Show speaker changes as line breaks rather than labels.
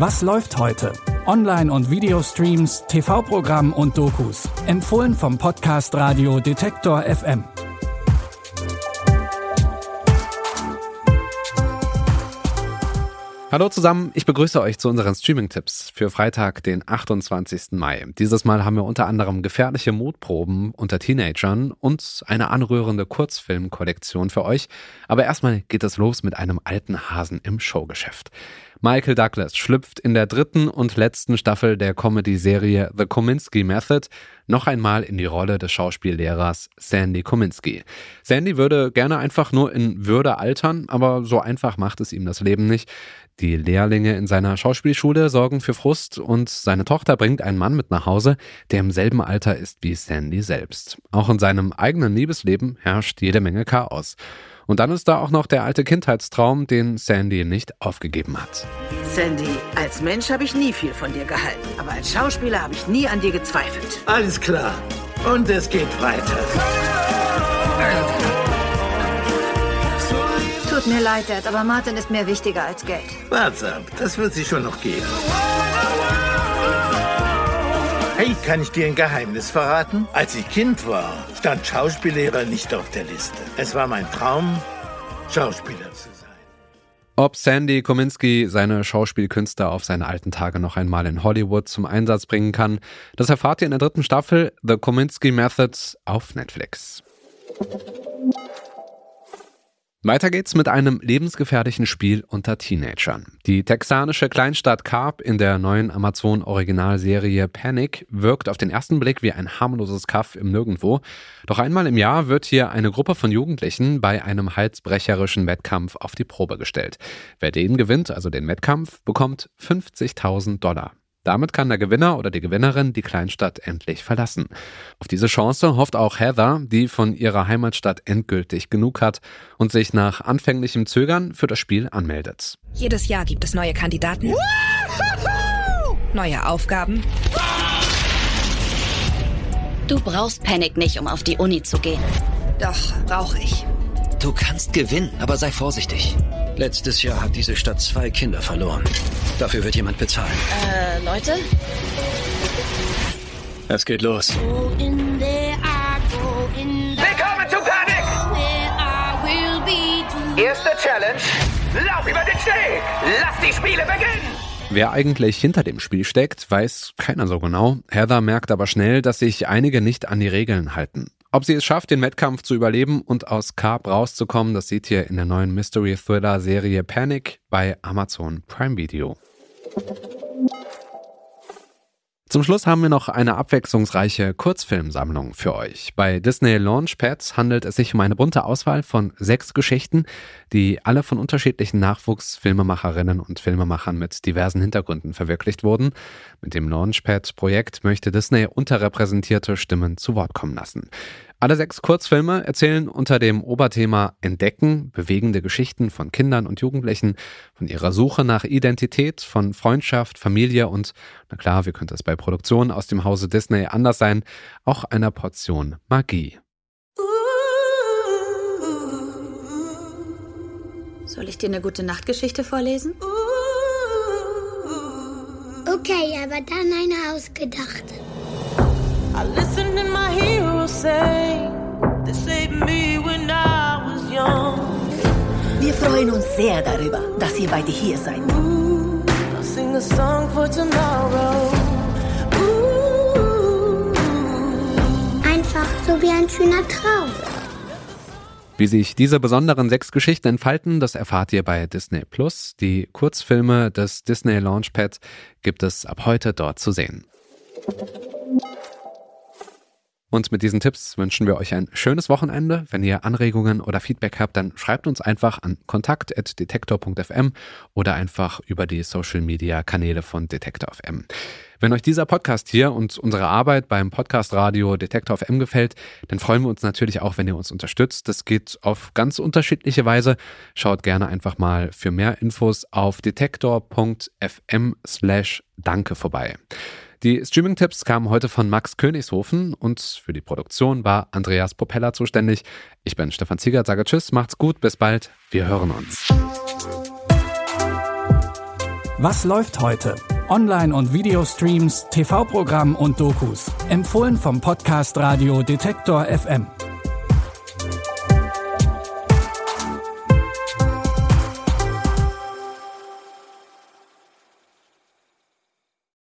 Was läuft heute? Online- und Videostreams, TV-Programm und Dokus. Empfohlen vom Podcast Radio Detektor FM.
Hallo zusammen, ich begrüße euch zu unseren Streaming-Tipps für Freitag, den 28. Mai. Dieses Mal haben wir unter anderem gefährliche Mutproben unter Teenagern und eine anrührende Kurzfilmkollektion für euch. Aber erstmal geht es los mit einem alten Hasen im Showgeschäft. Michael Douglas schlüpft in der dritten und letzten Staffel der Comedy-Serie The Kominsky Method noch einmal in die Rolle des Schauspiellehrers Sandy Kominsky. Sandy würde gerne einfach nur in Würde altern, aber so einfach macht es ihm das Leben nicht. Die Lehrlinge in seiner Schauspielschule sorgen für Frust und seine Tochter bringt einen Mann mit nach Hause, der im selben Alter ist wie Sandy selbst. Auch in seinem eigenen Liebesleben herrscht jede Menge Chaos. Und dann ist da auch noch der alte Kindheitstraum, den Sandy nicht aufgegeben hat.
Sandy, als Mensch habe ich nie viel von dir gehalten, aber als Schauspieler habe ich nie an dir gezweifelt.
Alles klar. Und es geht weiter.
Tut mir leid, Dad, aber Martin ist mir wichtiger als Geld.
Wart's ab, das wird sie schon noch geben. Hey, kann ich dir ein Geheimnis verraten? Als ich Kind war, stand Schauspiellehrer nicht auf der Liste. Es war mein Traum, Schauspieler zu sein.
Ob Sandy Kominsky seine Schauspielkünste auf seine alten Tage noch einmal in Hollywood zum Einsatz bringen kann, das erfahrt ihr in der dritten Staffel The Kominsky Methods auf Netflix. Weiter geht's mit einem lebensgefährlichen Spiel unter Teenagern. Die texanische Kleinstadt Carp in der neuen Amazon-Originalserie Panic wirkt auf den ersten Blick wie ein harmloses Kaff im Nirgendwo. Doch einmal im Jahr wird hier eine Gruppe von Jugendlichen bei einem halsbrecherischen Wettkampf auf die Probe gestellt. Wer den gewinnt, also den Wettkampf, bekommt 50.000 Dollar. Damit kann der Gewinner oder die Gewinnerin die Kleinstadt endlich verlassen. Auf diese Chance hofft auch Heather, die von ihrer Heimatstadt endgültig genug hat und sich nach anfänglichem Zögern für das Spiel anmeldet.
Jedes Jahr gibt es neue Kandidaten, neue Aufgaben.
Du brauchst Panic nicht, um auf die Uni zu gehen.
Doch, brauche ich.
Du kannst gewinnen, aber sei vorsichtig. Letztes Jahr hat diese Stadt zwei Kinder verloren. Dafür wird jemand bezahlen.
Äh, Leute?
Es geht los.
Willkommen
zu Panic! Erste Challenge. Lauf über den Schnee! Lass die Spiele beginnen!
Wer eigentlich hinter dem Spiel steckt, weiß keiner so genau. Heather merkt aber schnell, dass sich einige nicht an die Regeln halten. Ob sie es schafft, den Wettkampf zu überleben und aus Carp rauszukommen, das seht ihr in der neuen Mystery Thriller Serie Panic bei Amazon Prime Video. Zum Schluss haben wir noch eine abwechslungsreiche Kurzfilmsammlung für euch. Bei Disney Launchpads handelt es sich um eine bunte Auswahl von sechs Geschichten, die alle von unterschiedlichen Nachwuchsfilmemacherinnen und Filmemachern mit diversen Hintergründen verwirklicht wurden. Mit dem Launchpad-Projekt möchte Disney unterrepräsentierte Stimmen zu Wort kommen lassen. Alle sechs Kurzfilme erzählen unter dem Oberthema Entdecken bewegende Geschichten von Kindern und Jugendlichen, von ihrer Suche nach Identität, von Freundschaft, Familie und, na klar, wie könnte es bei Produktionen aus dem Hause Disney anders sein, auch einer Portion Magie.
Soll ich dir eine gute Nachtgeschichte vorlesen?
Okay, aber dann eine ausgedachte.
I listened to my heroes say they saved me when I was young.
Wir freuen uns sehr darüber, dass ihr beide hier seid.
Ooh, I'll sing a song for tomorrow.
Einfach so wie ein schöner Traum.
Wie sich diese besonderen sechs Geschichten entfalten, das erfahrt ihr bei Disney Plus. Die Kurzfilme des Disney Launchpad gibt es ab heute dort zu sehen. Und mit diesen Tipps wünschen wir euch ein schönes Wochenende. Wenn ihr Anregungen oder Feedback habt, dann schreibt uns einfach an kontakt.detektor.fm oder einfach über die Social Media Kanäle von Detektor FM. Wenn euch dieser Podcast hier und unsere Arbeit beim Podcast Radio Detektor FM gefällt, dann freuen wir uns natürlich auch, wenn ihr uns unterstützt. Das geht auf ganz unterschiedliche Weise. Schaut gerne einfach mal für mehr Infos auf detektor.fm slash danke vorbei. Die Streaming-Tipps kamen heute von Max Königshofen und für die Produktion war Andreas Popella zuständig. Ich bin Stefan Ziegert, sage Tschüss, macht's gut, bis bald, wir hören uns.
Was läuft heute? Online- und Videostreams, TV-Programm und Dokus. Empfohlen vom Podcast Radio Detektor FM.